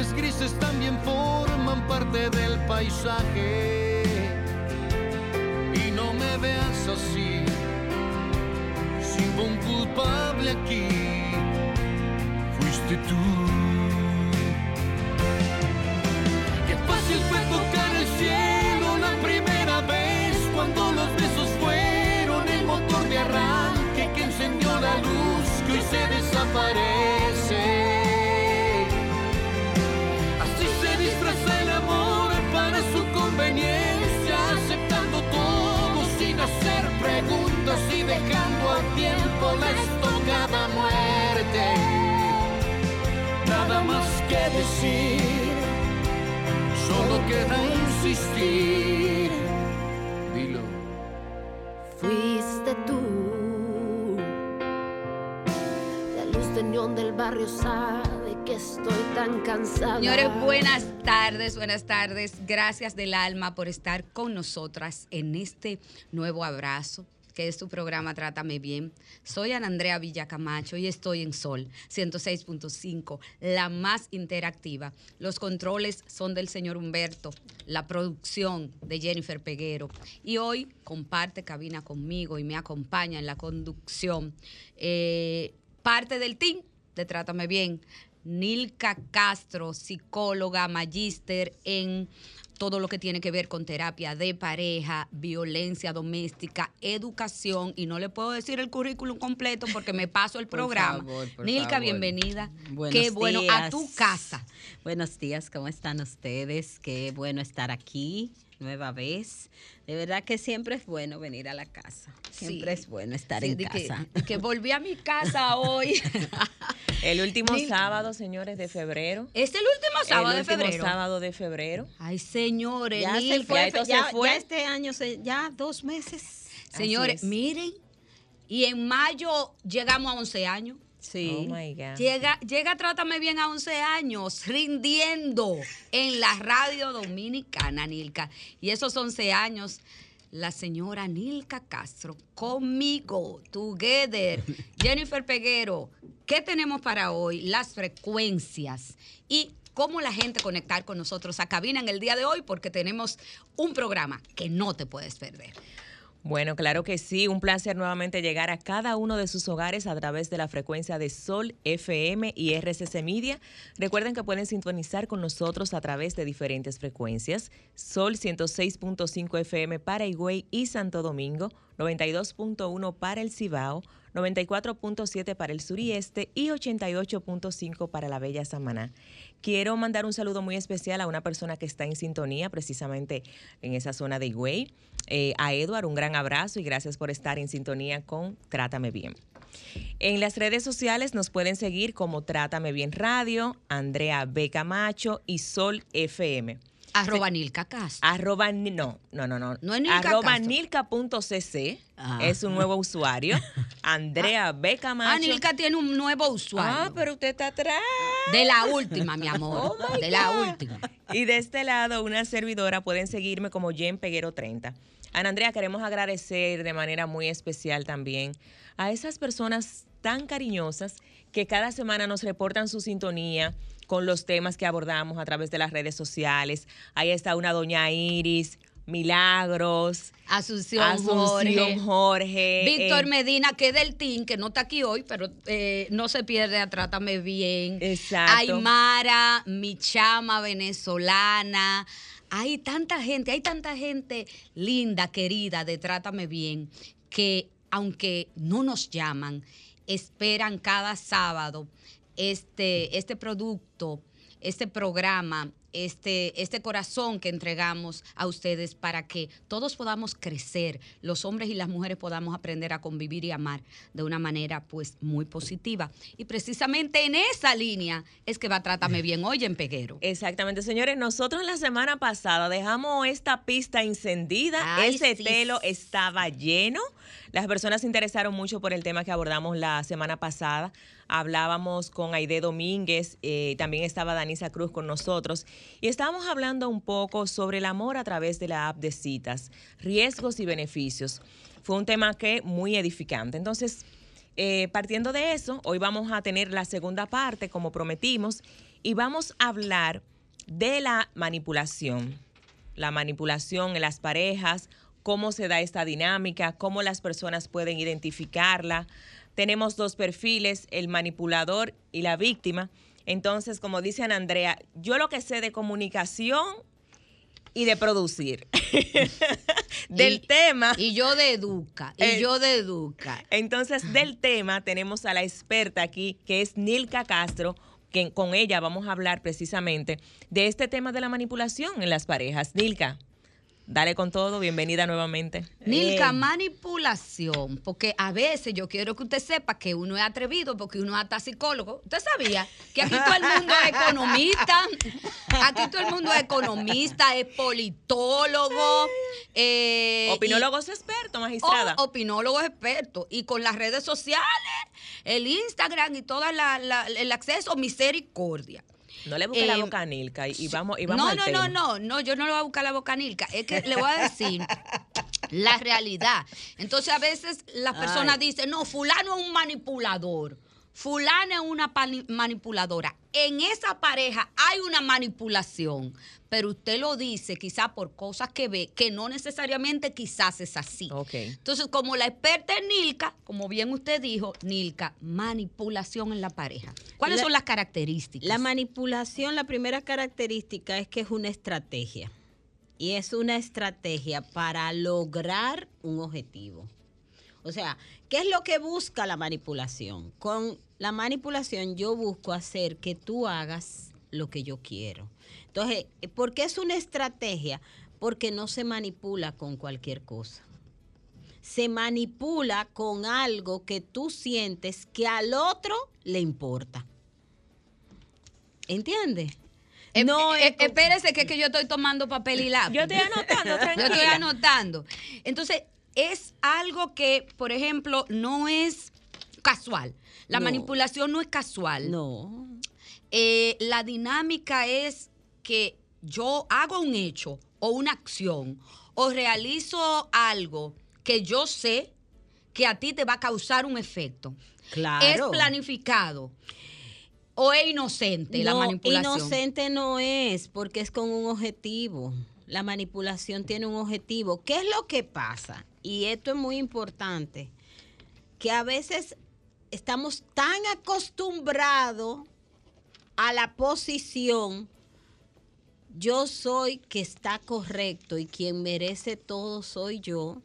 nubes grises también forman parte del paisaje. Y no me veas así, si hubo un culpable aquí, fuiste tú. Qué fácil fue tocar el cielo la primera vez cuando los besos fueron el motor de arranque que encendió la luz que hoy se desaparece. Dejando al tiempo la estocada muerte. Nada más que decir, solo queda insistir. Dilo. Fuiste tú, la luz de neón del barrio sabe que estoy tan cansada. Señores, buenas tardes, buenas tardes. Gracias del alma por estar con nosotras en este nuevo abrazo que es tu programa Trátame Bien. Soy Ana Andrea Villacamacho y estoy en Sol 106.5, la más interactiva. Los controles son del señor Humberto, la producción de Jennifer Peguero. Y hoy comparte cabina conmigo y me acompaña en la conducción eh, parte del team de Trátame Bien, Nilka Castro, psicóloga, magíster en todo lo que tiene que ver con terapia de pareja, violencia doméstica, educación, y no le puedo decir el currículum completo porque me paso el programa. Nilka, bienvenida. Qué bueno a tu casa. Buenos días, ¿cómo están ustedes? Qué bueno estar aquí nueva vez. De verdad que siempre es bueno venir a la casa. Siempre es bueno estar en casa. Que, volví a mi casa hoy. el último sábado, señores, de febrero. ¿Es el último sábado de febrero? El último sábado de febrero. Ay, señores. Ya se fue, ya, fue. este año, ya dos meses. Señores, miren. Y en mayo llegamos a 11 años. Sí. Oh llega, llega Trátame Bien a 11 años, rindiendo en la radio dominicana, Nilka. Y esos 11 años, la señora Nilka Castro, conmigo, together. Jennifer Peguero, ¿qué tenemos para hoy? Las frecuencias y cómo la gente conectar con nosotros a cabina en el día de hoy, porque tenemos un programa que no te puedes perder. Bueno, claro que sí, un placer nuevamente llegar a cada uno de sus hogares a través de la frecuencia de Sol, FM y RCC Media. Recuerden que pueden sintonizar con nosotros a través de diferentes frecuencias. Sol 106.5 FM para Higüey y Santo Domingo, 92.1 para el Cibao, 94.7 para el sur y este y 88.5 para la bella Samaná. Quiero mandar un saludo muy especial a una persona que está en sintonía precisamente en esa zona de Higüey. Eh, a Edward, un gran abrazo y gracias por estar en sintonía con Trátame Bien. En las redes sociales nos pueden seguir como Trátame Bien Radio, Andrea B. Camacho y Sol FM. Arroba Nilka Castro. Arroba, no, no, no, no. No es Nilka Arroba nilka.cc Ah. es un nuevo usuario. Andrea B. Camacho. Ah, Nilka tiene un nuevo usuario. Ah, pero usted está atrás. De la última, mi amor. Oh, de la última. Y de este lado, una servidora, pueden seguirme como Jen Peguero 30. Ana Andrea, queremos agradecer de manera muy especial también a esas personas tan cariñosas que cada semana nos reportan su sintonía con los temas que abordamos a través de las redes sociales. Ahí está una doña Iris, Milagros, Asunción, Asunción Jorge. Jorge. Víctor eh, Medina, que es del team, que no está aquí hoy, pero eh, no se pierde a Trátame Bien. Exacto. Aymara, mi chama venezolana. Hay tanta gente, hay tanta gente linda, querida de Trátame Bien, que aunque no nos llaman, esperan cada sábado este, este producto, este programa, este, este corazón que entregamos a ustedes para que todos podamos crecer, los hombres y las mujeres podamos aprender a convivir y amar de una manera pues muy positiva. Y precisamente en esa línea es que va Trátame Bien hoy en Peguero. Exactamente, señores. Nosotros la semana pasada dejamos esta pista encendida. Ay, Ese sí. telo estaba lleno. Las personas se interesaron mucho por el tema que abordamos la semana pasada. Hablábamos con Aide Domínguez, eh, también estaba Danisa Cruz con nosotros y estábamos hablando un poco sobre el amor a través de la app de citas, riesgos y beneficios. Fue un tema que muy edificante. Entonces, eh, partiendo de eso, hoy vamos a tener la segunda parte, como prometimos, y vamos a hablar de la manipulación. La manipulación en las parejas, cómo se da esta dinámica, cómo las personas pueden identificarla. Tenemos dos perfiles, el manipulador y la víctima. Entonces, como dice Ana Andrea, yo lo que sé de comunicación y de producir. Del Y- tema. Y yo de Educa, y Eh, yo de Educa. Entonces, del tema tenemos a la experta aquí, que es Nilka Castro, que con ella vamos a hablar precisamente de este tema de la manipulación en las parejas. Nilka, dale con todo, bienvenida nuevamente. Nilka, manipulación, porque a veces yo quiero que usted sepa que uno es atrevido porque uno es hasta psicólogo. ¿Usted sabía que aquí todo el mundo es economista? Aquí todo el mundo es economista, es politólogo, eh, Opinólogos expertos, magistrada. o- opinólogos expertos. Y con las redes sociales, el Instagram y todo el acceso, misericordia. No le busque la eh, boca a Nilka y, y vamos, y vamos no, al no, no, no, no, yo no le voy a buscar la boca a Nilka. Es que le voy a decir la realidad. Entonces a veces las personas dicen, no, fulano es un manipulador. Fulana es una manipuladora. En esa pareja hay una manipulación, pero usted lo dice quizá por cosas que ve, que no necesariamente quizás es así. Ok. Entonces, como la experta es Nilka, como bien usted dijo, Nilka, manipulación en la pareja. ¿Cuáles La- son las características? La manipulación, la primera característica es que es una estrategia. Y es una estrategia para lograr un objetivo. O sea, ¿qué es lo que busca la manipulación? Con la manipulación yo busco hacer que tú hagas lo que yo quiero. Entonces, ¿por qué es una estrategia? Porque no se manipula con cualquier cosa. Se manipula con algo que tú sientes que al otro le importa. ¿Entiendes? Eh, no eh, es como- espérese que, es que yo estoy tomando papel y lápiz. Yo estoy anotando, Yo estoy anotando. Entonces, es algo que, por ejemplo, no es casual. La No. manipulación no es casual. No. Eh, la dinámica es que yo hago un hecho o una acción o realizo algo que yo sé que a ti te va a causar un efecto. Claro. ¿Es planificado o es inocente la manipulación? Inocente no es, porque es con un objetivo. La manipulación tiene un objetivo. ¿Qué es lo que pasa? Y esto es muy importante, que a veces estamos tan acostumbrados a la posición, yo soy que está correcto y quien merece todo soy yo,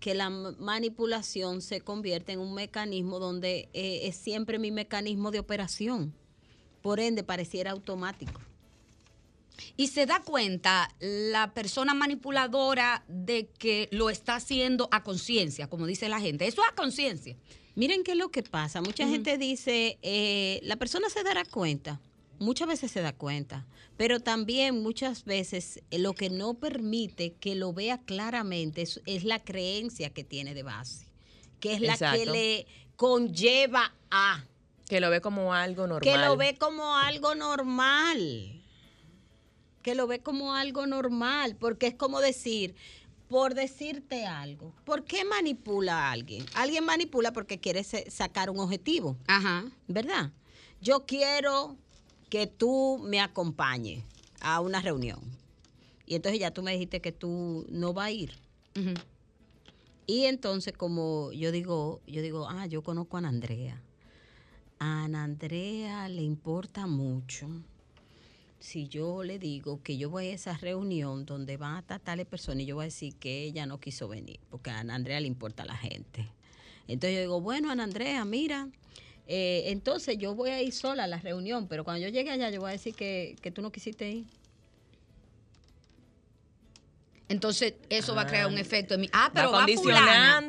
que la manipulación se convierte en un mecanismo donde eh, es siempre mi mecanismo de operación. Por ende, pareciera automático. Y se da cuenta la persona manipuladora de que lo está haciendo a conciencia, como dice la gente. Eso es a conciencia. Miren qué es lo que pasa. Mucha gente dice, eh, la persona se dará cuenta. Muchas veces se da cuenta, pero también muchas veces eh, lo que no permite que lo vea claramente es, es la creencia que tiene de base, que es la que le conlleva a, Que lo ve como algo normal. que lo ve como algo normal, que lo ve como algo normal, porque es como decir, por decirte algo, ¿por qué manipula a alguien? Alguien manipula porque quiere sacar un objetivo. Ajá. ¿verdad? Yo quiero que tú me acompañes a una reunión. Y entonces ya tú me dijiste que tú no vas a ir. Y entonces como yo digo, yo digo, ah, yo conozco a Ana Andrea. A Ana Andrea le importa mucho si yo le digo que yo voy a esa reunión donde van a estar tales personas y yo voy a decir que ella no quiso venir, porque a Ana Andrea le importa a la gente. Entonces yo digo, bueno, Ana Andrea, mira, eh, entonces yo voy a ir sola a la reunión, pero cuando yo llegue allá yo voy a decir que, que tú no quisiste ir. Entonces, eso va a crear un Ah. efecto en mí. Ah, pero va va fulana.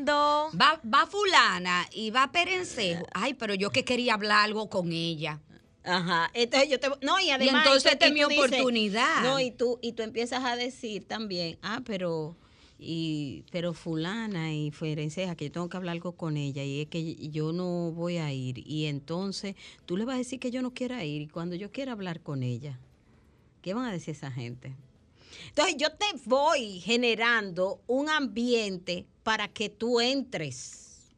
Va, va fulana y va Perencejo. Ay, pero yo que quería hablar algo con ella. Ajá, entonces yo te no y además entonces y tú- esta es mi dices- oportunidad. no y tú y tú empiezas a decir también, ah, pero y pero fulana y Ferenceja que yo tengo que hablar algo con ella y es que yo no voy a ir y entonces tú le vas a decir que yo no quiera ir y cuando yo quiera hablar con ella, ¿qué van a decir esa gente? Entonces yo te voy generando un ambiente para que tú entres,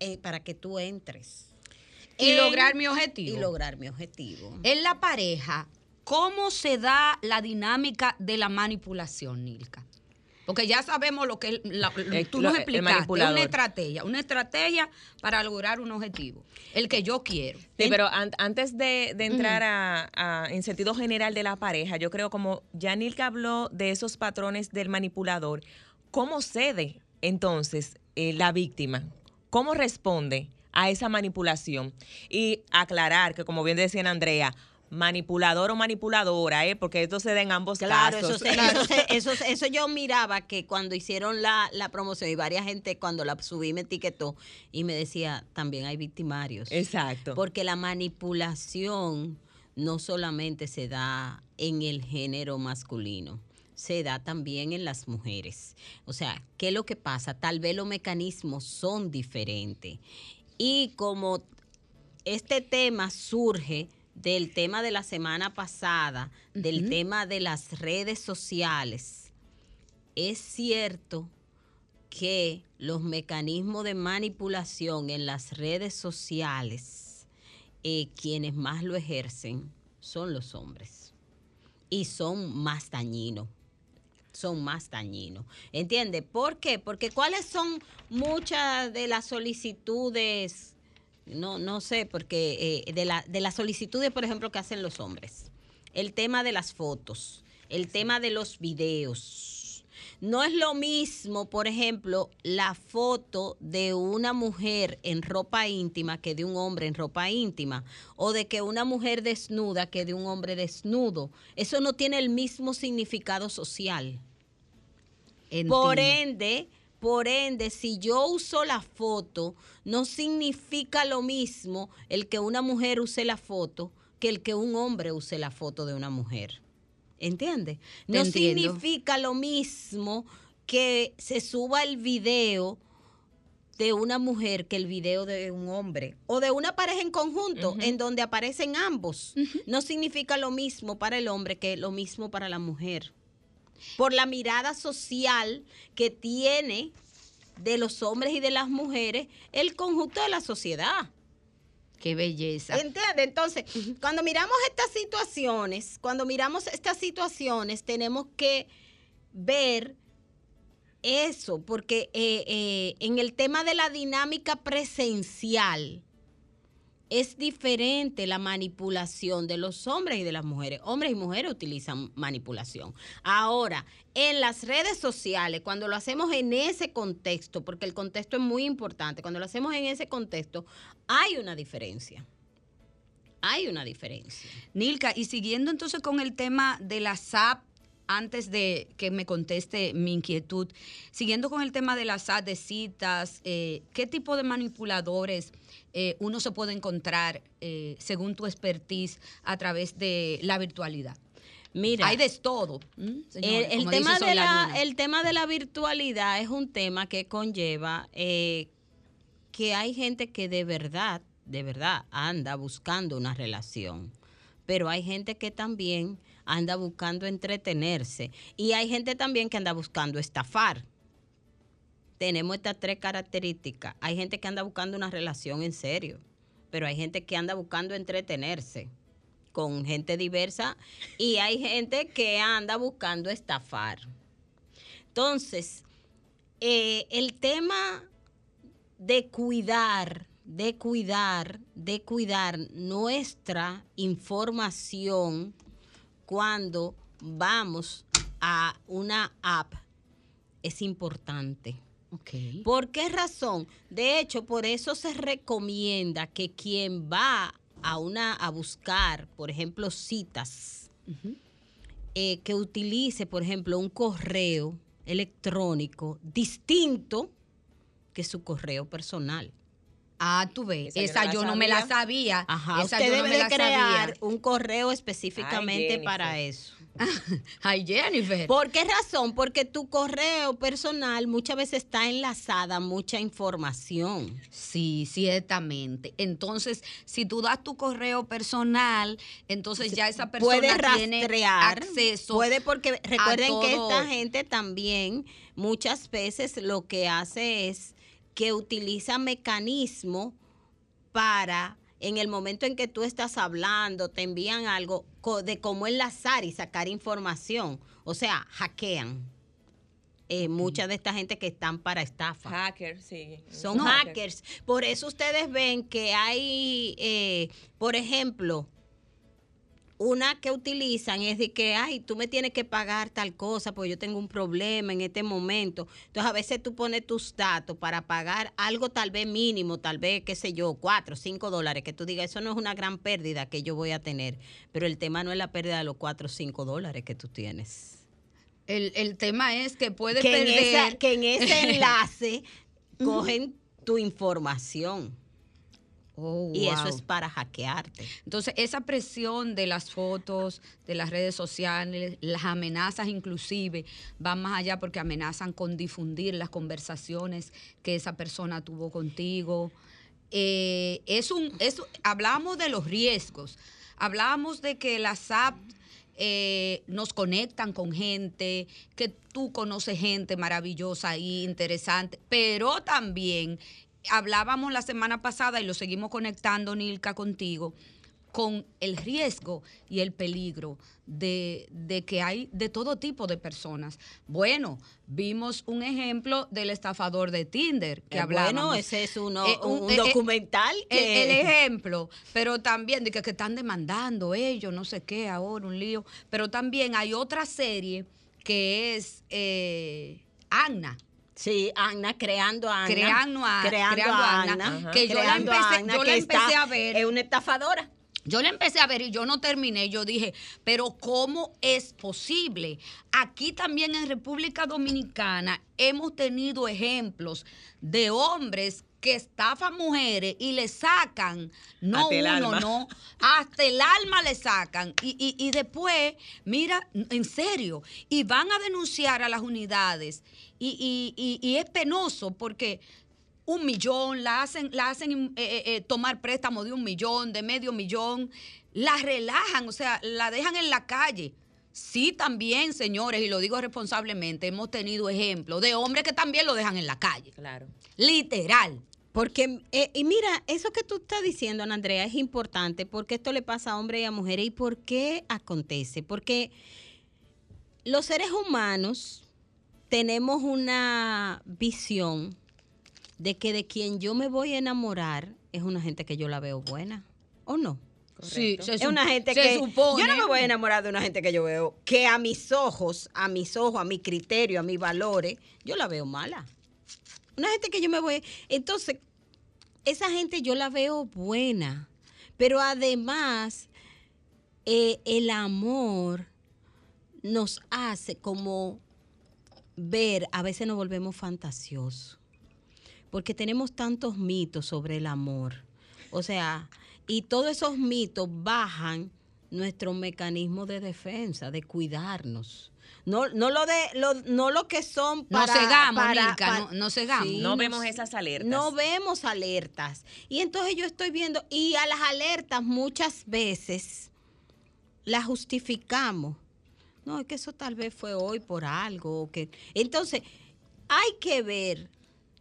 eh, para que tú entres Y en- lograr mi objetivo. y lograr mi objetivo. En la pareja, ¿cómo se da la dinámica de la manipulación, Nilka? Porque ya sabemos lo que es la- El- tú lo- nos el explicaste, manipulador. una estrategia, una estrategia para lograr un objetivo, el que yo quiero. Sí, pero an- antes de, de entrar a, a- en sentido general de la pareja, yo creo como Yanilka habló de esos patrones del manipulador, ¿cómo cede entonces eh, la víctima? ¿Cómo responde a esa manipulación? Y aclarar que, como bien decía Andrea, manipulador o manipuladora, ¿eh? porque esto se da en ambos Claro, eso, casos. eso, se- eso, eso yo miraba que cuando hicieron la, la promoción y varias gente cuando la subí me etiquetó y me decía, también hay victimarios. Exacto. Porque la manipulación no solamente se da en el género masculino, se da también en las mujeres. O sea, ¿qué es lo que pasa? Tal vez los mecanismos son diferentes. Y como este tema surge del tema de la semana pasada, del tema de las redes sociales, es cierto que los mecanismos de manipulación en las redes sociales, eh, quienes más lo ejercen son los hombres y son más dañinos. Son más dañinos. ¿Entiende? ¿Por qué? Porque cuáles son muchas de las solicitudes, no, no sé, porque eh, de, la, de las solicitudes, por ejemplo, que hacen los hombres. El tema de las fotos, el tema de los videos. No es lo mismo, por ejemplo, la foto de una mujer en ropa íntima que de un hombre en ropa íntima, o de que una mujer desnuda que de un hombre desnudo. Eso no tiene el mismo significado social. Por ende, por ende, si yo uso la foto, no significa lo mismo el que una mujer use la foto que el que un hombre use la foto de una mujer. ¿Entiendes? No significa lo mismo que se suba el video de una mujer que el video de un hombre o de una pareja en conjunto en donde aparecen ambos. No significa lo mismo para el hombre que lo mismo para la mujer por la mirada social que tiene de los hombres y de las mujeres el conjunto de la sociedad. Qué belleza. ¿Entiendes? Entonces, cuando miramos estas situaciones, cuando miramos estas situaciones, tenemos que ver eso, porque eh, eh, en el tema de la dinámica presencial, es diferente la manipulación de los hombres y de las mujeres. Hombres y mujeres utilizan manipulación. Ahora, en las redes sociales, cuando lo hacemos en ese contexto, porque el contexto es muy importante, cuando lo hacemos en ese contexto, hay una diferencia. Hay una diferencia. Nilka, y siguiendo entonces con el tema de la SAP, antes de que me conteste mi inquietud, siguiendo con el tema de las SAP de citas, eh, ¿qué tipo de manipuladores eh, uno se puede encontrar, eh, según tu expertise, a través de la virtualidad? Mira, Hay de todo. ¿m, el, señores? el Como tema dice de Soy la, Luna. el tema de la virtualidad es un tema que conlleva eh, que hay gente que de verdad, de verdad anda buscando una relación, pero hay gente que también anda buscando entretenerse y hay gente también que anda buscando estafar. Tenemos estas tres características. Hay gente que anda buscando una relación en serio, pero hay gente que anda buscando entretenerse con gente diversa y hay gente que anda buscando estafar. Entonces, eh, el tema de cuidar, de cuidar, de cuidar nuestra información cuando vamos a una app es importante. ¿Por qué razón? De hecho, por eso se recomienda que quien va a una a buscar, por ejemplo, citas, eh, que utilice, por ejemplo, un correo electrónico distinto que su correo personal. Ah, tú ves, Esa yo esa no yo la no me la sabía. Ajá, esa usted yo no debe me de la crear sabía. un correo específicamente Ay, para eso. Ay, Jennifer. ¿Por qué razón? Porque tu correo personal muchas veces está enlazada a mucha información. Sí, ciertamente. Entonces, si tú das tu correo personal, entonces ya esa persona puede tiene rastrear, acceso. puede porque recuerden que esta gente también muchas veces lo que hace es que utiliza mecanismos para en el momento en que tú estás hablando, te envían algo de cómo enlazar y sacar información. O sea, hackean. Eh, Mucha de esta gente que están para estafa. Hacker, sí. Son No. hackers. Por eso ustedes ven que hay, eh, por ejemplo, una que utilizan es de que, ay, tú me tienes que pagar tal cosa porque yo tengo un problema en este momento. Entonces, a veces tú pones tus datos para pagar algo tal vez mínimo, tal vez, qué sé yo, cuatro, cinco dólares, que tú digas, eso no es una gran pérdida que yo voy a tener. Pero el tema no es la pérdida de los cuatro o cinco dólares que tú tienes. El, el tema es que puede Que en, perder. esa- que en ese enlace cogen tu información. Oh, Y eso es para hackearte. Entonces, esa presión de las fotos, de las redes sociales, las amenazas inclusive, van más allá porque amenazan con difundir las conversaciones que esa persona tuvo contigo. Eh, es un, es, hablamos de los riesgos, hablamos de que las apps eh, nos conectan con gente, que tú conoces gente maravillosa y interesante, pero también hablábamos la semana pasada y lo seguimos conectando, Nilka, contigo, con el riesgo y el peligro de, de que hay de todo tipo de personas. Bueno, vimos un ejemplo del estafador de Tinder que Eh, hablábamos. Bueno, ese es uno, Eh, un, un- eh, eh, documental El, que... el ejemplo, pero también de que, que están demandando ellos, no sé qué, ahora un lío. Pero también hay otra serie que es Anna. Sí, Ana, creando a Ana. Creando a- creando creando a Ana, que yo la empecé- Ana, yo la empecé está- a ver. Es una estafadora. Yo la empecé a ver y yo no terminé. Yo dije, pero ¿cómo es posible? Aquí también en República Dominicana hemos tenido ejemplos de hombres que estafan mujeres y le sacan, no Hasta uno, alma. no, hasta el alma le sacan. Y, y- y después, mira, en serio, y van a denunciar a las unidades. Y, y- y- y es penoso porque un millón, la hacen, la hacen eh, eh, eh, tomar préstamo de un millón, de medio millón, la relajan, o sea, la dejan en la calle. Sí, también, señores, y lo digo responsablemente, hemos tenido ejemplos de hombres que también lo dejan en la calle. Claro. Literal. Porque, eh, y mira, eso que tú estás diciendo, Ana Andrea, es importante porque esto le pasa a hombres y a mujeres. ¿Y por qué acontece? Porque los seres humanos tenemos una visión de que de quien yo me voy a enamorar es una gente que yo la veo buena, ¿o no? Sí, se es una gente se que supone. yo no me voy a enamorar de una gente que yo veo que a mis ojos, a mis ojos, a mi criterio, a mis valores, yo la veo mala. Una gente que yo me voy, entonces esa gente yo la veo buena, pero además eh, el amor nos hace como ver, a veces nos volvemos fantasiosos, porque tenemos tantos mitos sobre el amor. O sea, y todos esos mitos bajan nuestro mecanismo de defensa, de cuidarnos. No, no lo de lo, no lo que son No para, cegamos, para- no- no cegamos. No vemos esas alertas. No vemos alertas. Y entonces yo estoy viendo, y a las alertas muchas veces las justificamos. No, es que eso tal vez fue hoy por algo. o que... Entonces, hay que ver.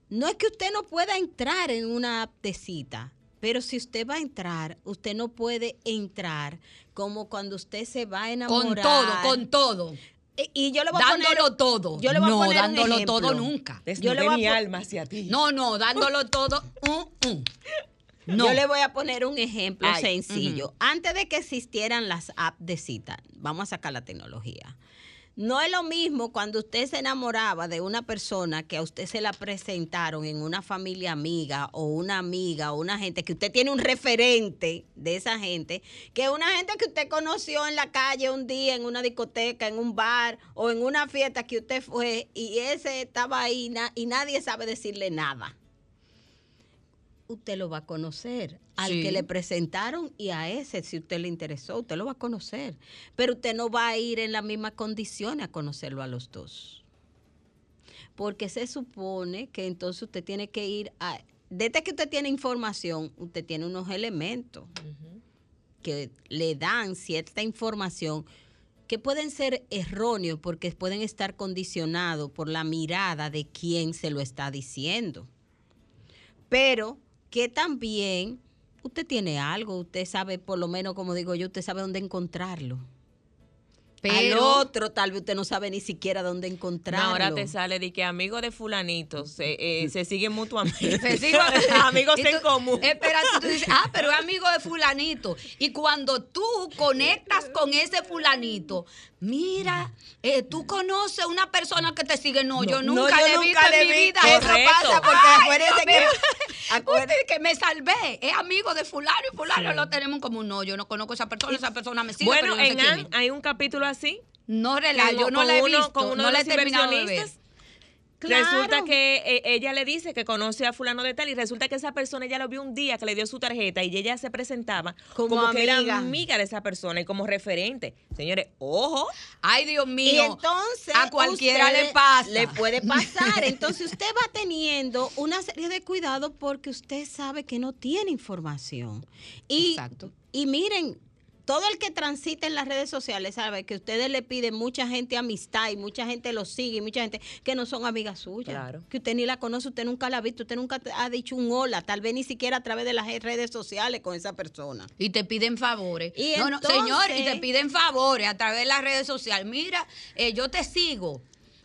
No es que usted no pueda entrar en una app de cita, pero si usted va a entrar, usted no puede entrar como cuando usted se va a Con enamorar. todo, con todo. Y- Y yo le voy a poner- Dándolo todo. Yo le voy a no, poner un dándolo ejemplo. todo nunca. Yo le voy a mi alma hacia ti. No, no, dándolo todo. mm, mm. No. Yo le voy a poner un ejemplo Ay, sencillo. Antes de que existieran las apps de cita, vamos a sacar la tecnología. No es lo mismo cuando usted se enamoraba de una persona que a usted se la presentaron en una familia amiga o una amiga o una gente que usted tiene un referente de esa gente, que una gente que usted conoció en la calle un día, en una discoteca, en un bar o en una fiesta que usted fue y ese estaba ahí y nadie sabe decirle nada usted lo va a conocer. Al Sí. que le presentaron y a ese, si usted le interesó, usted lo va a conocer. Pero usted no va a ir en las mismas condiciones a conocerlo a los dos. Porque se supone que entonces usted tiene que ir a... Desde que usted tiene información, usted tiene unos elementos que le dan cierta información que pueden ser erróneos porque pueden estar condicionados por la mirada de quien se lo está diciendo pero que también usted tiene algo, usted sabe, por lo menos como digo yo, usted sabe dónde encontrarlo. Al Pero otro tal vez usted no sabe ni siquiera dónde No, encontrarlo. ahora te sale de que amigos de fulanito se, eh, se siguen mutuamente. Te sigo- amigos en común. Espérate, tú dices, ah, pero es amigo de fulanito. Y cuando tú conectas con ese fulanito, mira, eh, tú conoces una persona que te sigue. No, yo No, nunca yo le he visto en mi vi. vida. Eso Correcto. pasa porque Ay, Dios que... que me salvé, es amigo de fulano y fulano lo tenemos en común. No, yo no conozco a esa persona, esa persona me sigue. bueno, pero sé en quién es. hay un capítulo así. No relaja, con- yo no la he uno- visto, con uno no de la he los terminado de ver. Claro. Resulta que eh, ella le dice que conoce a fulano de tal y resulta que esa persona ella lo vio un día que le dio su tarjeta y ella se presentaba Como como, que era amiga. de esa persona y como referente. Señores, ojo, Ay, Dios Y mío. entonces a cualquiera le pasa. Le puede pasar. Entonces usted va teniendo una serie de cuidados porque usted sabe que no tiene información. Y, Exacto. y miren, todo el que transita en las redes sociales sabe que ustedes le piden mucha gente amistad y mucha gente lo sigue y mucha gente que no son amigas suyas. Claro. Que usted ni la conoce, usted nunca la ha visto, usted nunca ha dicho un hola, tal vez ni siquiera a través de las redes sociales con esa persona. Y te piden favores. Y no, no, señor, y te piden favores a través de las redes sociales. Mira, eh, yo te sigo.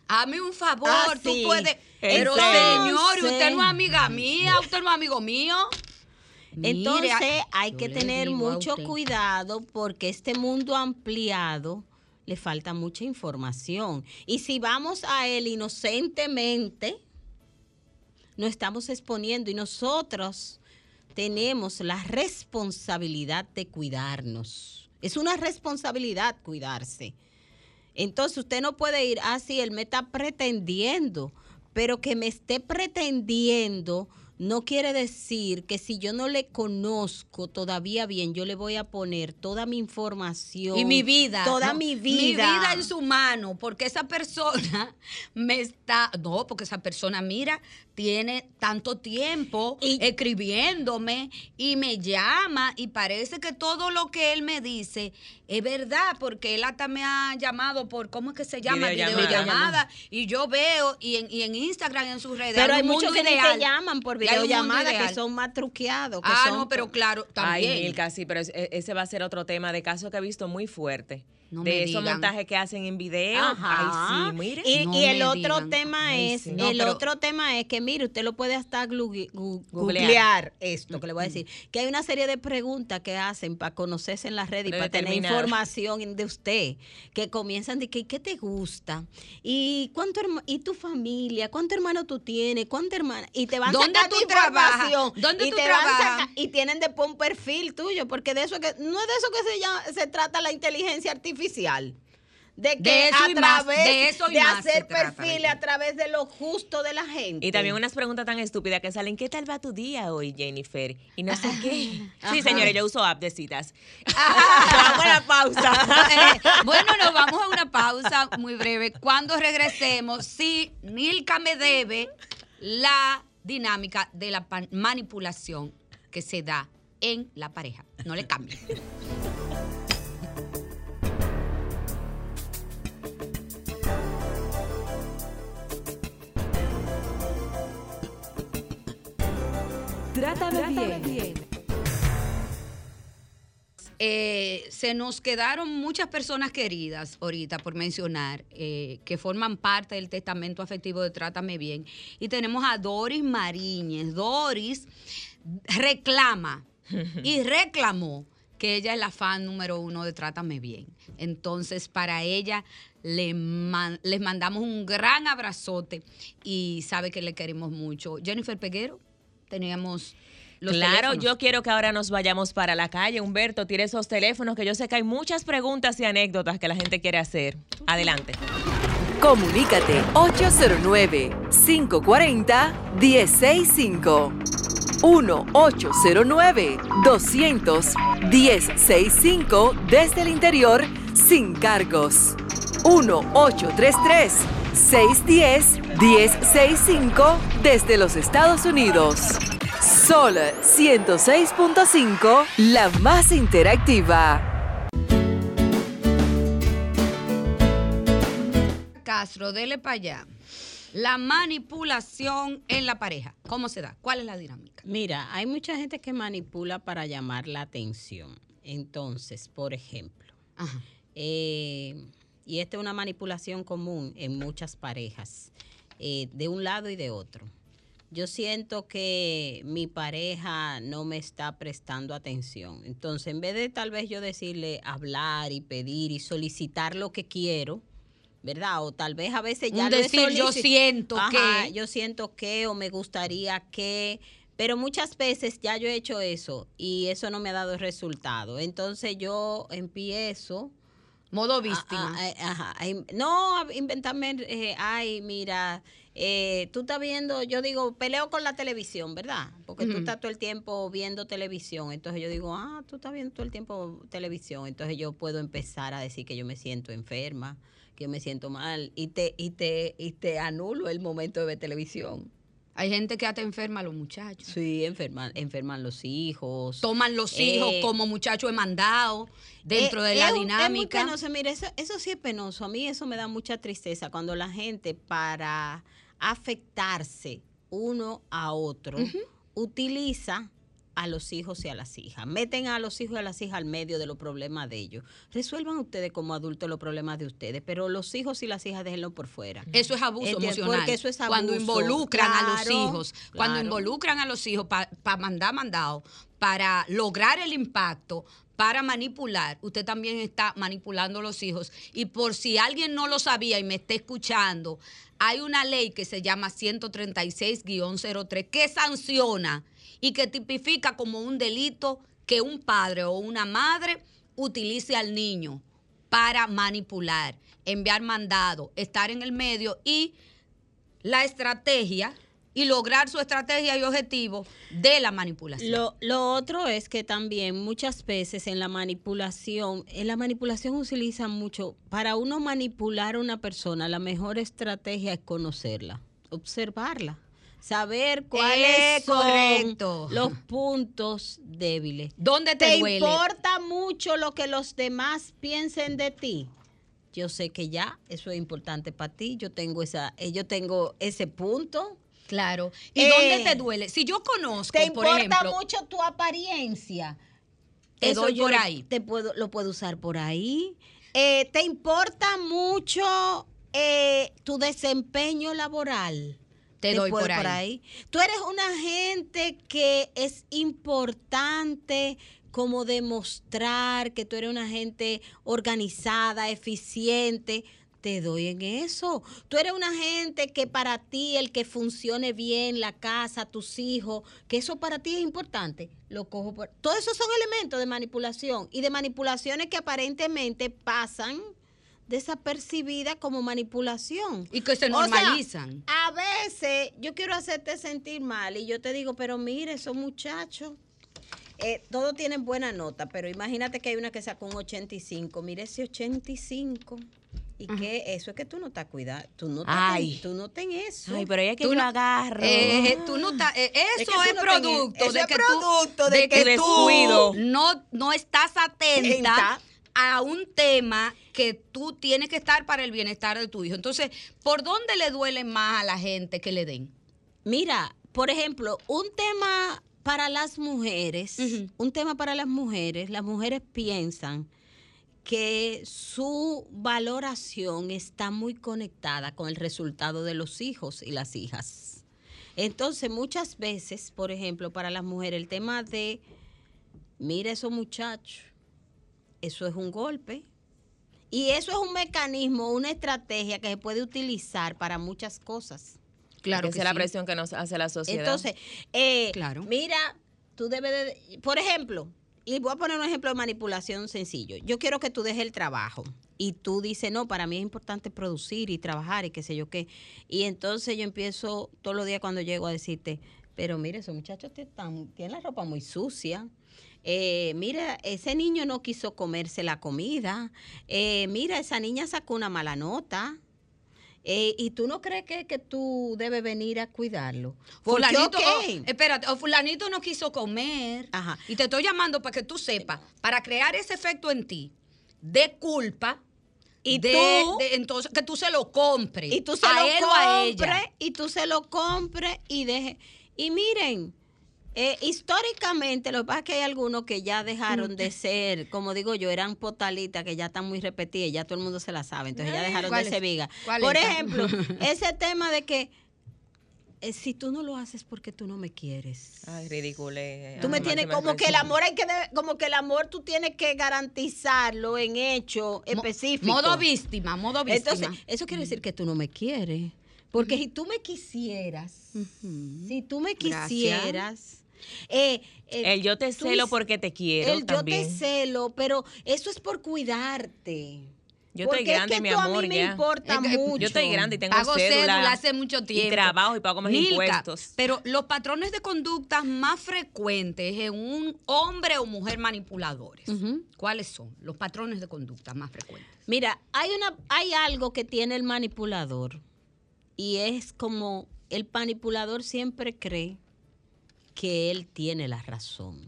Hazme un favor, Ah, tú sí. puedes. Pero señor, usted no es amiga mía, usted no es amigo mío. Entonces hay que tener mucho cuidado porque este mundo ampliado le falta mucha información. Y si vamos a él inocentemente, nos estamos exponiendo y nosotros tenemos la responsabilidad de cuidarnos. Es una responsabilidad cuidarse. Entonces usted no puede ir así, él me está pretendiendo, pero que me esté pretendiendo no quiere decir que si yo no le conozco todavía bien, yo le voy a poner toda mi información. Y mi vida. Toda no, mi vida. Mi vida en su mano, porque esa persona me está. No, porque esa persona, mira, tiene tanto tiempo Y- escribiéndome y me llama y parece que todo lo que él me dice es verdad, porque él hasta me ha llamado por, ¿cómo es que se llama? Videollamada. Videollamada. Y yo veo, y en, y en Instagram, en sus redes. Pero hay muchos que ideal. te llaman por videollamada, que son más truqueados. que Ah, son no, pero claro, también. Ay, Milka, sí, pero e- ese va a ser otro tema de caso que he visto muy fuerte. No de esos digan. montajes que hacen en video. Ajá. Ay, sí, mire. Y, No y el otro digan. tema Ay, es, sí. No, el pero- otro tema es que mire, usted lo puede hasta Googlear. googlear esto que le voy a decir, que hay una serie de preguntas que hacen para conocerse en las redes y para tener información de usted, que comienzan de que ¿qué te gusta? ¿Y cuánto y tu familia? ¿Cuánto hermano tú tienes? ¿Cuánta hermana? Y te van ¿Dónde sacando tú trabajas? información. ¿Dónde y tú te van trabajas? saca- y tienen después un perfil tuyo, porque de eso que no es de eso que se llama, se trata la inteligencia artificial. De que De eso a y más, través de eso de hacer perfiles a través de lo justo de la gente. Y también unas preguntas tan estúpidas que salen, ¿qué tal va tu día hoy, Jennifer? Y no sé qué. Ajá. Sí, señores, yo uso app de citas. Vamos a la pausa. Eh, bueno, nos vamos a una pausa muy breve. Cuando regresemos, si Nilka me debe la dinámica de la manipulación que se da en la pareja. No le cambie. Trátame bien. Eh, se nos quedaron muchas personas queridas ahorita, por mencionar, eh, que forman parte del testamento afectivo de Trátame Bien. Y tenemos a Doris Mariñez. Doris reclama y reclamó que ella es la fan número uno de Trátame Bien. Entonces, para ella le man- les mandamos un gran abrazote y sabe que le queremos mucho. Jennifer Peguero, teníamos los claro, teléfonos. yo quiero que ahora nos vayamos para la calle. Humberto, tire esos teléfonos que yo sé que hay muchas preguntas y anécdotas que la gente quiere hacer. Adelante. Comunícate 809-540-1065. 1-809-200-1065 desde el interior sin cargos. 1-833-610-1065 desde los Estados Unidos. Sol 106.5, la más interactiva. Castro, dele para allá. La manipulación en la pareja. ¿Cómo se da? ¿Cuál es la dinámica? Mira, hay mucha gente que manipula para llamar la atención. Entonces, por ejemplo, Ajá. eh, y esta es una manipulación común en muchas parejas, eh, de un lado y de otro. Yo siento que mi pareja no me está prestando atención. Entonces, en vez de tal vez yo decirle hablar y pedir y solicitar lo que quiero, ¿verdad? O tal vez a veces ya Un lo decir, yo siento Ajá, que. yo siento que o me gustaría que, pero muchas veces ya yo he hecho eso y eso no me ha dado resultado. Entonces yo empiezo Modo a- víctima. a- a- ajá, a in- no inventarme, eh, ay, mira, eh, tú estás viendo, yo digo, peleo con la televisión, ¿verdad? Porque tú estás todo el tiempo viendo televisión. Entonces yo digo, ah, tú estás viendo todo el tiempo televisión. Entonces yo puedo empezar a decir que yo me siento enferma, que yo me siento mal y te, y te, y te anulo el momento de ver televisión. Hay gente que hasta enferma a los muchachos. Sí, enferman, enferman los hijos. Toman los Eh, hijos como muchachos mandado dentro Eh, de la es un- Es muy dinámica. penoso, mire, eso, eso sí es penoso. A mí eso me da mucha tristeza cuando la gente para afectarse uno a otro utiliza a los hijos y a las hijas. Meten a los hijos y a las hijas al medio de los problemas de ellos. Resuelvan ustedes como adultos los problemas de ustedes, pero los hijos y las hijas déjenlo por fuera. Eso es abuso emocional. porque eso es Cuando abuso. involucran a los Claro, hijos, cuando involucran a los hijos para mandar mandado, para lograr el impacto, para manipular, usted también está manipulando a los hijos. Y por si alguien no lo sabía y me está escuchando, hay una ley que se llama 136-03 que sanciona y que tipifica como un delito que un padre o una madre utilice al niño para manipular, enviar mandado, estar en el medio y la estrategia y lograr su estrategia y objetivo de la manipulación. Lo, lo otro es que también muchas veces en la manipulación, en la manipulación utiliza mucho, para uno manipular a una persona, la mejor estrategia es conocerla, observarla, saber cuáles Eh, son correcto. los puntos débiles. ¿Dónde te, ¿Te duele? importa mucho lo que los demás piensen de ti? Yo sé que ya eso es importante para ti. Yo tengo esa, eh, yo tengo ese punto. Claro. ¿Y Eh, dónde te duele? Si yo conozco, ¿Te por importa ejemplo, mucho tu apariencia? Te Eso doy yo por ahí. Te puedo, lo puedo usar por ahí. Eh, ¿Te importa mucho eh, tu desempeño laboral? Te doy por ahí. Tú eres una gente que es importante como demostrar que tú eres una gente organizada, eficiente. Te doy en eso. Tú eres una gente que para ti el que funcione bien la casa, tus hijos, que eso para ti es importante. Lo cojo por. Todos esos son elementos de manipulación y de manipulaciones que aparentemente pasan desapercibidas como manipulación. Y que se O sea, normalizan. a veces yo quiero hacerte sentir mal y yo te digo, pero mire, esos muchachos, eh, todos tienen buena nota, pero imagínate que hay una que sacó un 85. Mire ese 85. ¿Y qué? Eso es que tú no estás cuidando. Tú no estás tú no ten eso. Ay, pero ella que Tú no- agarro. Eh, tú no estás- eh, Es que eso tú es, no producto tenés- de eso que es producto de de que que tú no, no estás Atenta. A un tema que tú tienes que estar para el bienestar de tu hijo. Entonces, ¿por dónde le duele más a la gente que le den? Mira, por ejemplo, un tema para las mujeres, un tema para las mujeres, las mujeres piensan que su valoración está muy conectada con el resultado de los hijos y las hijas. Entonces, muchas veces, por ejemplo, para las mujeres, el tema de, mira esos muchachos, eso es un golpe. Y eso es un mecanismo, una estrategia que se puede utilizar para muchas cosas. Claro que es la sí. presión que nos hace la sociedad. Entonces, eh, Claro. mira, tú debes de, por ejemplo, y voy a poner un ejemplo de manipulación sencillo. Yo quiero que tú dejes el trabajo y tú dices, no, para mí es importante producir y trabajar y qué sé yo qué. Y entonces yo empiezo todos los días cuando llego a decirte, pero mire, esos muchachos te están- tienen la ropa muy sucia. Eh, mira, ese niño no quiso comerse la comida. Eh, mira, esa niña sacó una mala nota. Eh, ¿Y tú no crees que, que tú debes venir a cuidarlo? Porque, Fulanito, oh, espérate, o fulanito no quiso comer. Ajá. Y te estoy llamando para que tú sepas, para crear ese efecto en ti de culpa. Y de, tú- de- entonces que tú se lo compres. y tú se a lo él o a ella. compres y tú se lo compres y deje y miren eh, históricamente lo que pasa es que hay algunos que ya dejaron de ser como digo yo eran potalitas que ya están muy repetidas ya todo el mundo se la sabe entonces ya dejaron de ¿cuál ser ¿Cuál por ejemplo ese tema de que eh, si tú no lo haces porque tú no me quieres Ay, ridículo. eh, Tú me tienes como que el amor hay que como que el amor tú tienes que garantizarlo en hecho específico. Modo víctima, modo víctima. Entonces, eso quiere decir que tú no me quieres. Porque si tú me quisieras, si tú me Gracias. Eh, eh, El yo te celo porque te quiero el también. yo te celo, pero eso es por cuidarte. Yo estoy es grande, que mi amor, a mí me ya. importa Es que mucho. Yo estoy grande y tengo pago cédula, cédula hace mucho tiempo. Y trabajo y pago mis Milka, impuestos. Pero los patrones de conducta más frecuentes en un hombre o mujer manipuladores. ¿cuáles son los patrones de conducta más frecuentes? Mira, hay una, hay algo que tiene el manipulador y es como el manipulador siempre cree que él tiene la razón.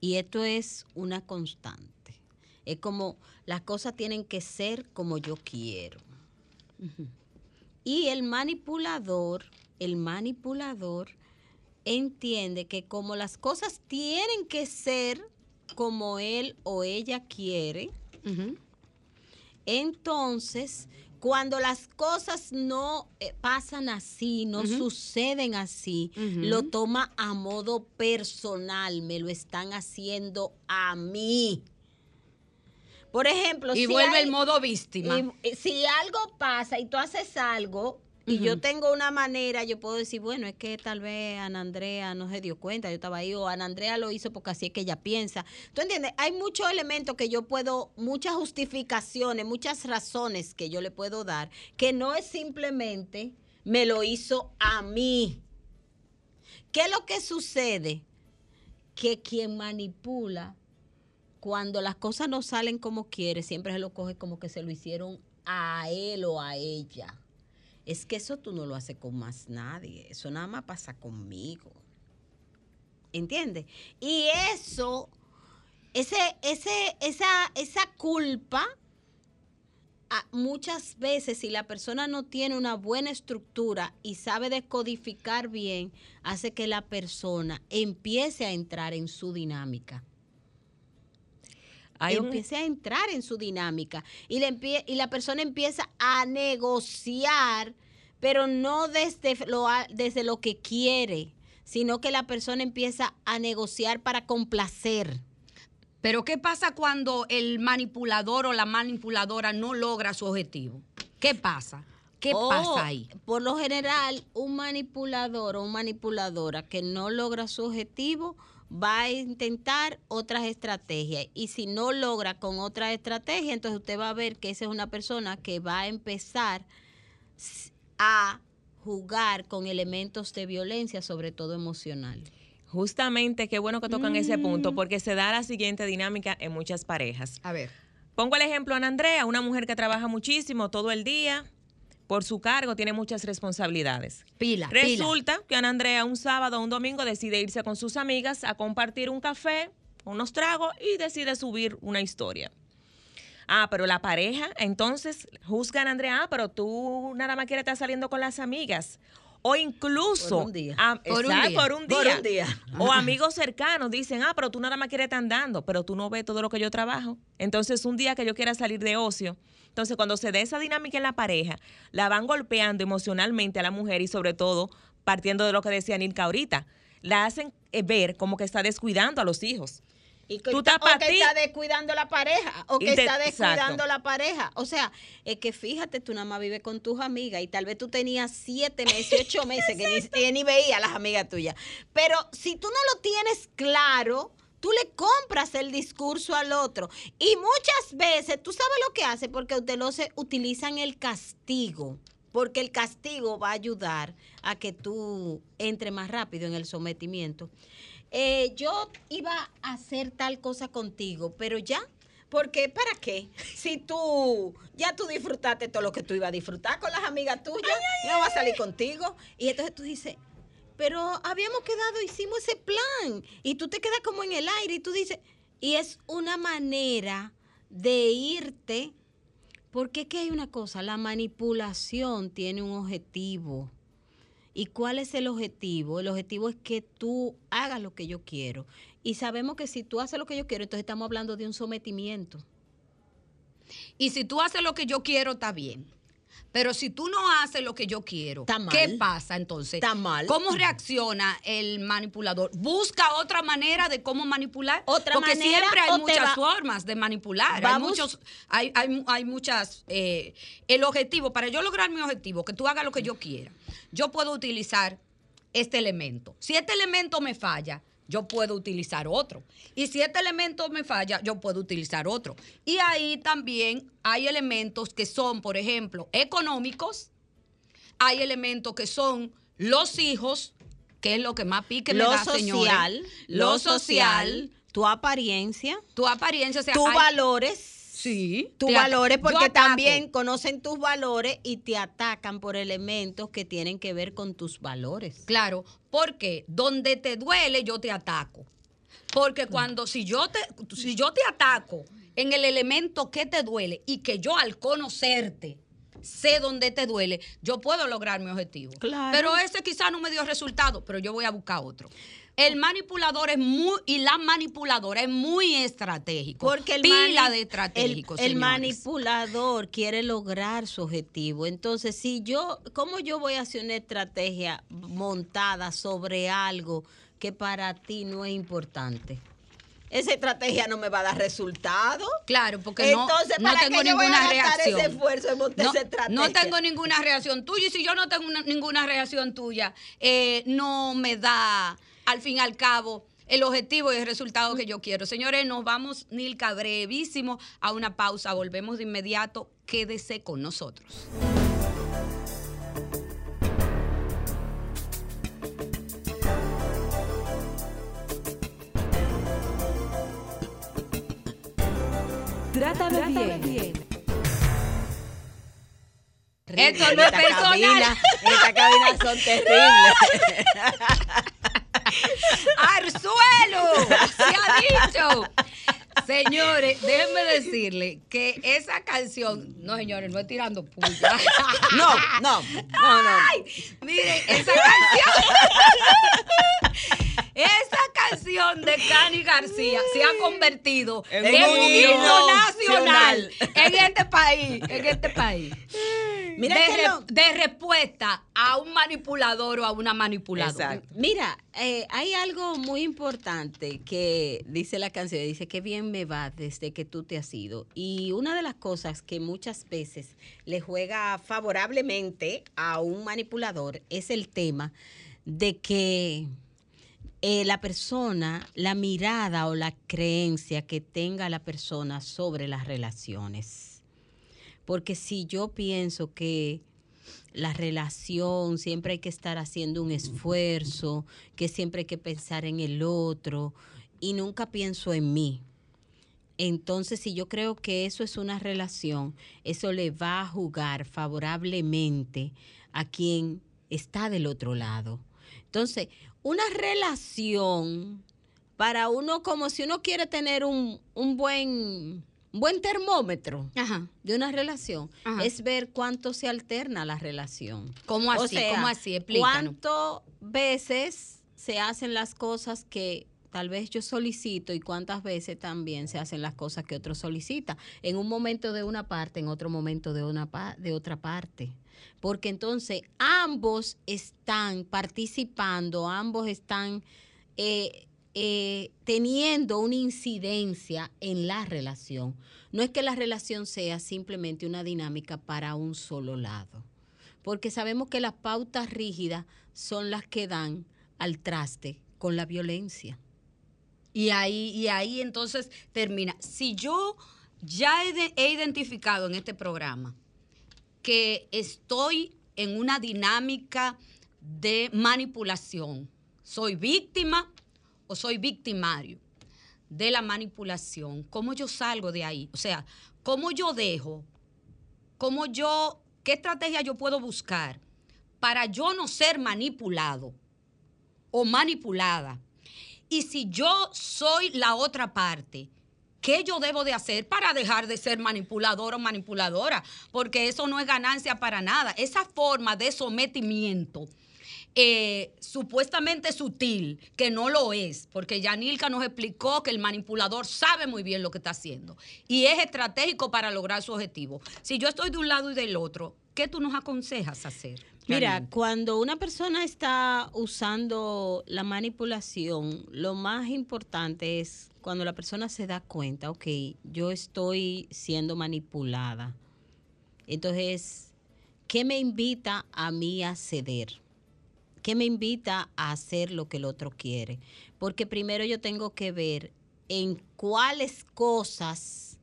Y esto es una constante. Es como las cosas tienen que ser como yo quiero. Y el manipulador, el manipulador entiende que como las cosas tienen que ser como él o ella quiere, entonces, cuando las cosas no eh, pasan así, no suceden así, lo toma a modo personal, me lo están haciendo a mí. Por ejemplo, Y si vuelve hay- el modo víctima. y, eh, si algo pasa y tú haces algo y yo tengo una manera, yo puedo decir, bueno, es que tal vez Ana Andrea no se dio cuenta, yo estaba ahí, o Ana Andrea lo hizo porque así es que ella piensa. ¿Tú entiendes? Hay muchos elementos que yo puedo, muchas justificaciones, muchas razones que yo le puedo dar, que no es simplemente me lo hizo a mí. ¿Qué es lo que sucede? Que quien manipula cuando las cosas no salen como quiere, siempre se lo coge como que se lo hicieron a él o a ella. Es que eso tú no lo haces con más nadie, eso nada más pasa conmigo. ¿Entiendes? Y eso, ese, ese, esa, esa culpa, muchas veces si la persona no tiene una buena estructura y sabe descodificar bien, hace que la persona empiece a entrar en su dinámica. Hay un- empiece a entrar en su dinámica y, le empie- y la persona empieza a negociar, pero no desde lo, a- desde lo que quiere, sino que la persona empieza a negociar para complacer. Pero ¿qué pasa cuando el manipulador o la manipuladora no logra su objetivo? ¿Qué pasa? ¿Qué O, pasa ahí? Por lo general, un manipulador o una manipuladora que no logra su objetivo va a intentar otras estrategias. Y si no logra con otra estrategia, entonces usted va a ver que esa es una persona que va a empezar a jugar con elementos de violencia, sobre todo emocional. Justamente, qué bueno que tocan ese punto, porque se da la siguiente dinámica en muchas parejas. A ver. Pongo el ejemplo a Ana Andrea, una mujer que trabaja muchísimo todo el día, por su cargo tiene muchas responsabilidades. Pila, pila. Resulta que Ana Andrea un sábado o un domingo decide irse con sus amigas a compartir un café, unos tragos y decide subir una historia. Ah, pero la pareja, entonces juzgan a Andrea, ah, pero tú nada más quieres estar saliendo con las amigas. O incluso, Por un día. Por un día. por un Por día. un día. O amigos cercanos dicen, ah, pero tú nada más quieres estar andando, pero tú no ves todo lo que yo trabajo. Entonces, un día que yo quiera salir de ocio, entonces cuando se dé esa dinámica en la pareja, la van golpeando emocionalmente a la mujer y sobre todo, partiendo de lo que decía Nilka ahorita, la hacen eh, ver como que está descuidando a los hijos. Y que Tú está, o que está descuidando la pareja, o que te- está descuidando exacto. la pareja. O sea, es que fíjate, tú nada más vives con tus amigas y tal vez tú tenías siete meses, ocho meses que ni, que ni veías a las amigas tuyas. Pero si tú no lo tienes claro, tú le compras el discurso al otro. Y muchas veces, tú sabes lo que hace, porque ustedes lo se utilizan el castigo. Porque el castigo va a ayudar a que tú entres más rápido en el sometimiento eh, yo iba a hacer tal cosa contigo, pero ya. Porque, ¿para qué? Si tú, ya tú disfrutaste todo lo que tú ibas a disfrutar con las amigas tuyas, no va a salir contigo. Y entonces tú dices, pero habíamos quedado, hicimos ese plan. Y tú te quedas como en el aire y tú dices, y es una manera de irte, porque es que hay una cosa, la manipulación tiene un objetivo. ¿Y cuál es el objetivo? El objetivo es que tú hagas lo que yo quiero. Y sabemos que si tú haces lo que yo quiero, entonces estamos hablando de un sometimiento. Y si tú haces lo que yo quiero, está bien. Pero si tú no haces lo que yo quiero, Está mal. ¿qué pasa entonces? Está mal. ¿Cómo reacciona el manipulador? ¿Busca otra manera de cómo manipular? Otra Porque manera siempre hay muchas formas de manipular. Hay muchos, hay, hay, hay muchas. eh, el objetivo, para yo lograr mi objetivo, que tú hagas lo que yo quiera, yo puedo utilizar este elemento. Si este elemento me falla, yo puedo utilizar otro. Y si este elemento me falla, yo puedo utilizar otro. Y ahí también hay elementos que son, por ejemplo, económicos. Hay elementos que son los hijos, que es lo que más pique me lo da, social, señores. lo social, tu apariencia, tu apariencia, o sea, tus valores. Sí, Tus valores, porque también conocen tus valores y te atacan por elementos que tienen que ver con tus valores. Claro, porque donde te duele yo te ataco. Porque cuando si yo te si yo te ataco en el elemento que te duele y que yo al conocerte sé dónde te duele, yo puedo lograr mi objetivo. Claro. Pero ese quizá no me dio resultado, pero yo voy a buscar otro. El manipulador es muy y la manipuladora es muy estratégico. Porque el, pila de estratégico, el, manipulador quiere lograr su objetivo. Entonces, si yo, ¿cómo yo voy a hacer una estrategia montada sobre algo que para ti no es importante? Esa estrategia no me va a dar resultado. Claro, porque no, Entonces, no ¿para tengo voy a ninguna reacción. ese esfuerzo no, esa estrategia? no tengo ninguna reacción tuya y si yo no tengo una- ninguna reacción tuya, eh, no me da, al fin y al cabo, el objetivo y el resultado que yo quiero. Señores, nos vamos, Nilka, brevísimo a una pausa. Volvemos de inmediato. Quédese con nosotros. Trátame bien. Esto no es personal. cabina- Esta cabina son terribles. ¡Al suelo! ¡Se ha dicho! Señores, déjenme decirle que esa canción, no señores, no es tirando puya. No, no, no, no. Ay, miren, esa canción. esa canción de Cani García se ha convertido En en, un himno nacional. en este país, en este país. Mira de, re- respuesta a un manipulador o a una manipuladora. Exacto. Mira, eh, hay algo muy importante que dice la canción, dice que bien me va desde que tú te has ido. Y una de las cosas que muchas veces le juega favorablemente a un manipulador es el tema de que eh, la persona, la mirada o la creencia que tenga la persona sobre las relaciones. Porque si yo pienso que la relación, siempre hay que estar haciendo un esfuerzo, que siempre hay que pensar en el otro y nunca pienso en mí. Entonces, si yo creo que eso es una relación, eso le va a jugar favorablemente a quien está del otro lado. Entonces, una relación para uno como si uno quiere tener un, un buen, buen termómetro Ajá. de una relación Ajá. es ver cuánto se alterna la relación. ¿Cómo así? O sea, ¿Cómo así? ¿Cuántas veces se hacen las cosas que tal vez yo solicito y cuántas veces también se hacen las cosas que otro solicita? En un momento de una parte, en otro momento de, una de otra parte. Porque entonces ambos están participando, ambos están eh, eh, teniendo una incidencia en la relación. No es que la relación sea simplemente una dinámica para un solo lado porque sabemos que las pautas rígidas son las que dan al traste con la violencia. Y ahí, y ahí entonces termina. Si yo ya he, de- he identificado en este programa que estoy en una dinámica de manipulación, soy víctima o soy victimario de la manipulación, ¿cómo yo salgo de ahí? O sea, ¿cómo yo dejo? ¿Cómo yo, qué estrategia yo puedo buscar para yo no ser manipulado o manipulada? Y si yo soy la otra parte, ¿qué yo debo de hacer para dejar de ser manipulador o manipuladora? Porque eso no es ganancia para nada. Esa forma de sometimiento eh, supuestamente sutil, que no lo es, porque Yanilka nos explicó que el manipulador sabe muy bien lo que está haciendo y es estratégico para lograr su objetivo. Si yo estoy de un lado y del otro, ¿qué tú nos aconsejas hacer? Mira, cuando una persona está usando la manipulación, lo más importante es cuando la persona se da cuenta, ok, yo estoy siendo manipulada. Entonces, ¿qué me invita a mí a ceder? ¿Qué me invita a hacer lo que el otro quiere? Porque primero yo tengo que ver en cuáles cosas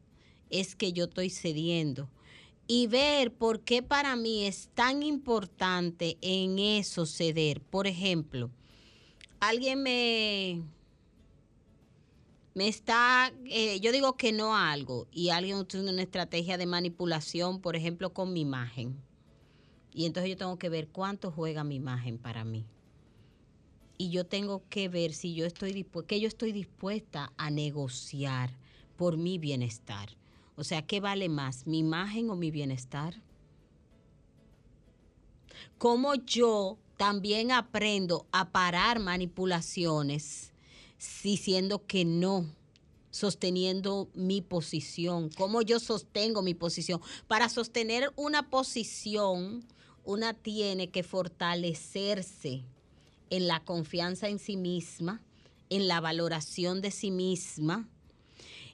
es que yo estoy cediendo y ver por qué para mí es tan importante en eso ceder. Por ejemplo, alguien me, me está, eh, yo digo que no a algo y alguien utiliza una estrategia de manipulación, por ejemplo, con mi imagen. Y entonces yo tengo que ver cuánto juega mi imagen para mí. Y yo tengo que ver si yo estoy dispuesta, que yo estoy dispuesta a negociar por mi bienestar. O sea, ¿qué vale más, mi imagen o mi bienestar? ¿Cómo yo también aprendo a parar manipulaciones diciendo que no? sosteniendo mi posición, cómo yo sostengo mi posición. Para sostener una posición, una tiene que fortalecerse en la confianza en sí misma, en la valoración de sí misma.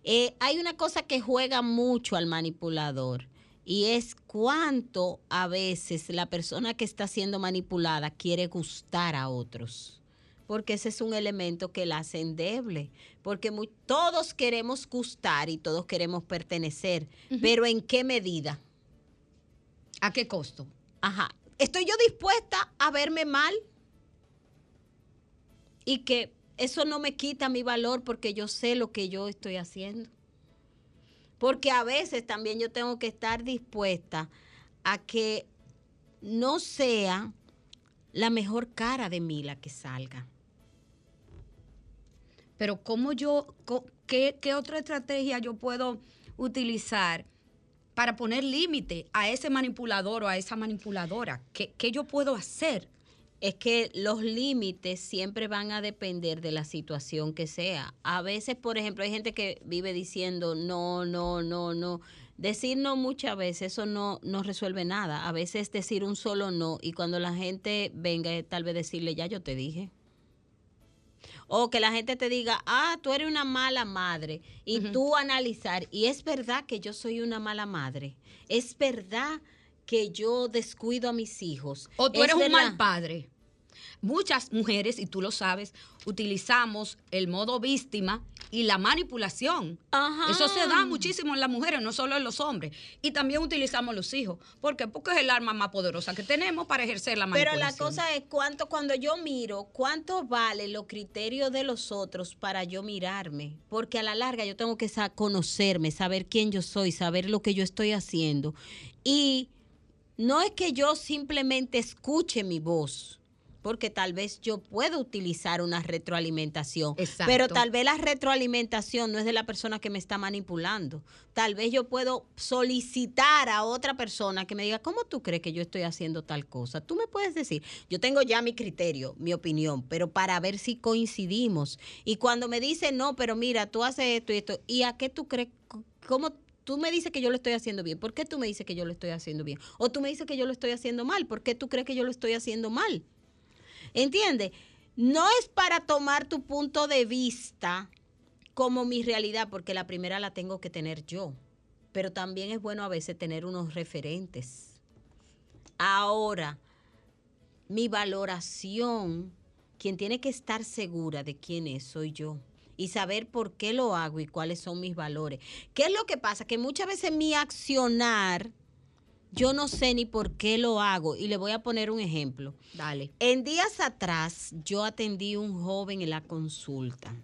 Eh, hay una cosa que juega mucho al manipulador y es cuánto a veces la persona que está siendo manipulada quiere gustar a otros porque ese es un elemento que la hace endeble, porque muy- todos queremos gustar y todos queremos pertenecer, pero ¿en qué medida? ¿A qué costo? Ajá, ¿estoy yo dispuesta a verme mal? Y que eso no me quita mi valor porque yo sé lo que yo estoy haciendo. Porque a veces también yo tengo que estar dispuesta a que no sea la mejor cara de mí la que salga. Pero ¿cómo yo, qué, qué otra estrategia yo puedo utilizar para poner límite a ese manipulador o a esa manipuladora? ¿Qué, yo puedo hacer? es que los límites siempre van a depender de la situación que sea. A veces, por ejemplo, hay gente que vive diciendo no, no, no, no. Decir no muchas veces, eso no, no resuelve nada. A veces decir un solo no y cuando la gente venga, tal vez decirle, ya yo te dije. O que la gente te diga, ah, tú eres una mala madre. Y tú analizar, y es verdad que yo soy una mala madre. Es verdad que yo descuido a mis hijos. O tú Es eres un mal padre. Muchas mujeres, y tú lo sabes, utilizamos el modo víctima y la manipulación. Ajá. Eso se da muchísimo en las mujeres, no solo en los hombres. Y también utilizamos los hijos. ¿Por qué? Porque es el arma más poderosa que tenemos para ejercer la Pero manipulación. la cosa es cuánto, cuando yo miro, cuánto vale los criterios de los otros para yo mirarme. Porque a la larga yo tengo que conocerme, saber quién yo soy, saber lo que yo estoy haciendo. Y no es que yo simplemente escuche mi voz. Porque tal vez yo puedo utilizar una retroalimentación. Exacto. Pero tal vez la retroalimentación no es de la persona que me está manipulando. Tal vez yo puedo solicitar a otra persona que me diga, ¿cómo tú crees que yo estoy haciendo tal cosa? Tú me puedes decir, yo tengo ya mi criterio, mi opinión, pero para ver si coincidimos. Y cuando me dice, no, pero mira, tú haces esto y esto, ¿y a qué tú crees? ¿Cómo tú me dices que yo lo estoy haciendo bien? ¿Por qué tú me dices que yo lo estoy haciendo bien? O tú me dices que yo lo estoy haciendo mal. ¿Por qué tú crees que yo lo estoy haciendo mal? ¿Entiendes? No es para tomar tu punto de vista como mi realidad, porque la primera la tengo que tener yo. Pero también es bueno a veces tener unos referentes. Ahora, mi valoración, quien tiene que estar segura de quién es, soy yo. Y saber por qué lo hago y cuáles son mis valores. ¿Qué es lo que pasa? Que muchas veces mi accionar, yo no sé ni por qué lo hago. Y le voy a poner un ejemplo. Dale. En días atrás yo atendí a un joven en la consulta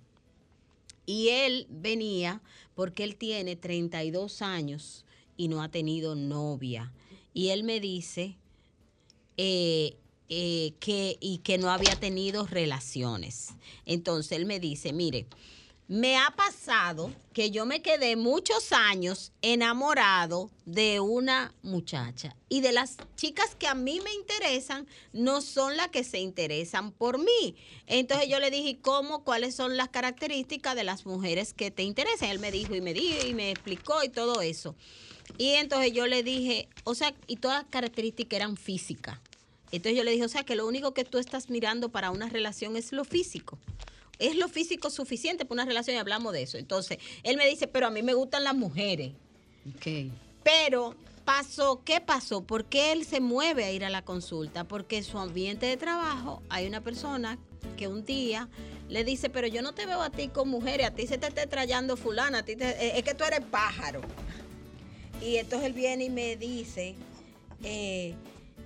y él venía porque él tiene 32 años y no ha tenido novia. Y él me dice eh, eh, que, y que no había tenido relaciones. Entonces él me dice, mire, me ha pasado que yo me quedé muchos años enamorado de una muchacha y de las chicas que a mí me interesan no son las que se interesan por mí. Entonces yo le dije, "¿Y ¿cómo? ¿Cuáles son las características de las mujeres que te interesan? Él me dijo y me dijo y me explicó y todo eso. Y entonces yo le dije, o sea, y todas las características eran físicas. Entonces yo le dije, o sea, que lo único que tú estás mirando para una relación es lo físico. Es lo físico suficiente para una relación y hablamos de eso. Entonces, él me dice, pero a mí me gustan las mujeres. Ok. Pero pasó, ¿qué pasó? ¿Por qué él se mueve a ir a la consulta? Porque en su ambiente de trabajo hay una persona que un día le dice, pero yo no te veo a ti con mujeres, a ti se te está trayendo fulana, a ti te- eh, es que tú eres pájaro. Y entonces él viene y me dice, eh,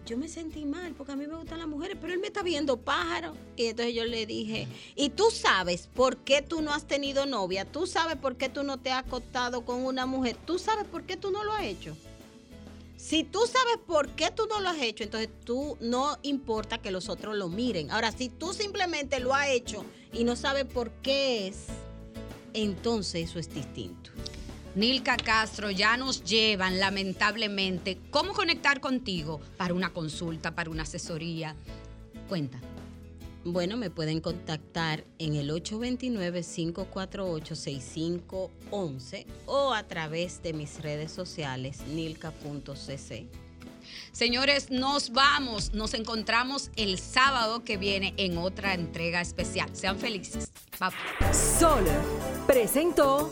yo me sentí mal porque a mí me gustan las mujeres, pero él me está viendo pájaro. Y entonces yo le dije, ¿y tú sabes por qué tú no has tenido novia? ¿Tú sabes por qué tú no te has acostado con una mujer? ¿Tú sabes por qué tú no lo has hecho? Si tú sabes por qué tú no lo has hecho, entonces tú no importa que los otros lo miren. Ahora, si tú simplemente lo has hecho y no sabes por qué es, entonces eso es distinto. Nilka Castro ya nos llevan, lamentablemente, cómo conectar contigo para una consulta, para una asesoría. Cuenta. Bueno, me pueden contactar en el 829-548-6511 o a través de mis redes sociales nilka.cc. Señores, nos vamos. Nos encontramos el sábado que viene en otra entrega especial. Sean felices. Bye. Sol presentó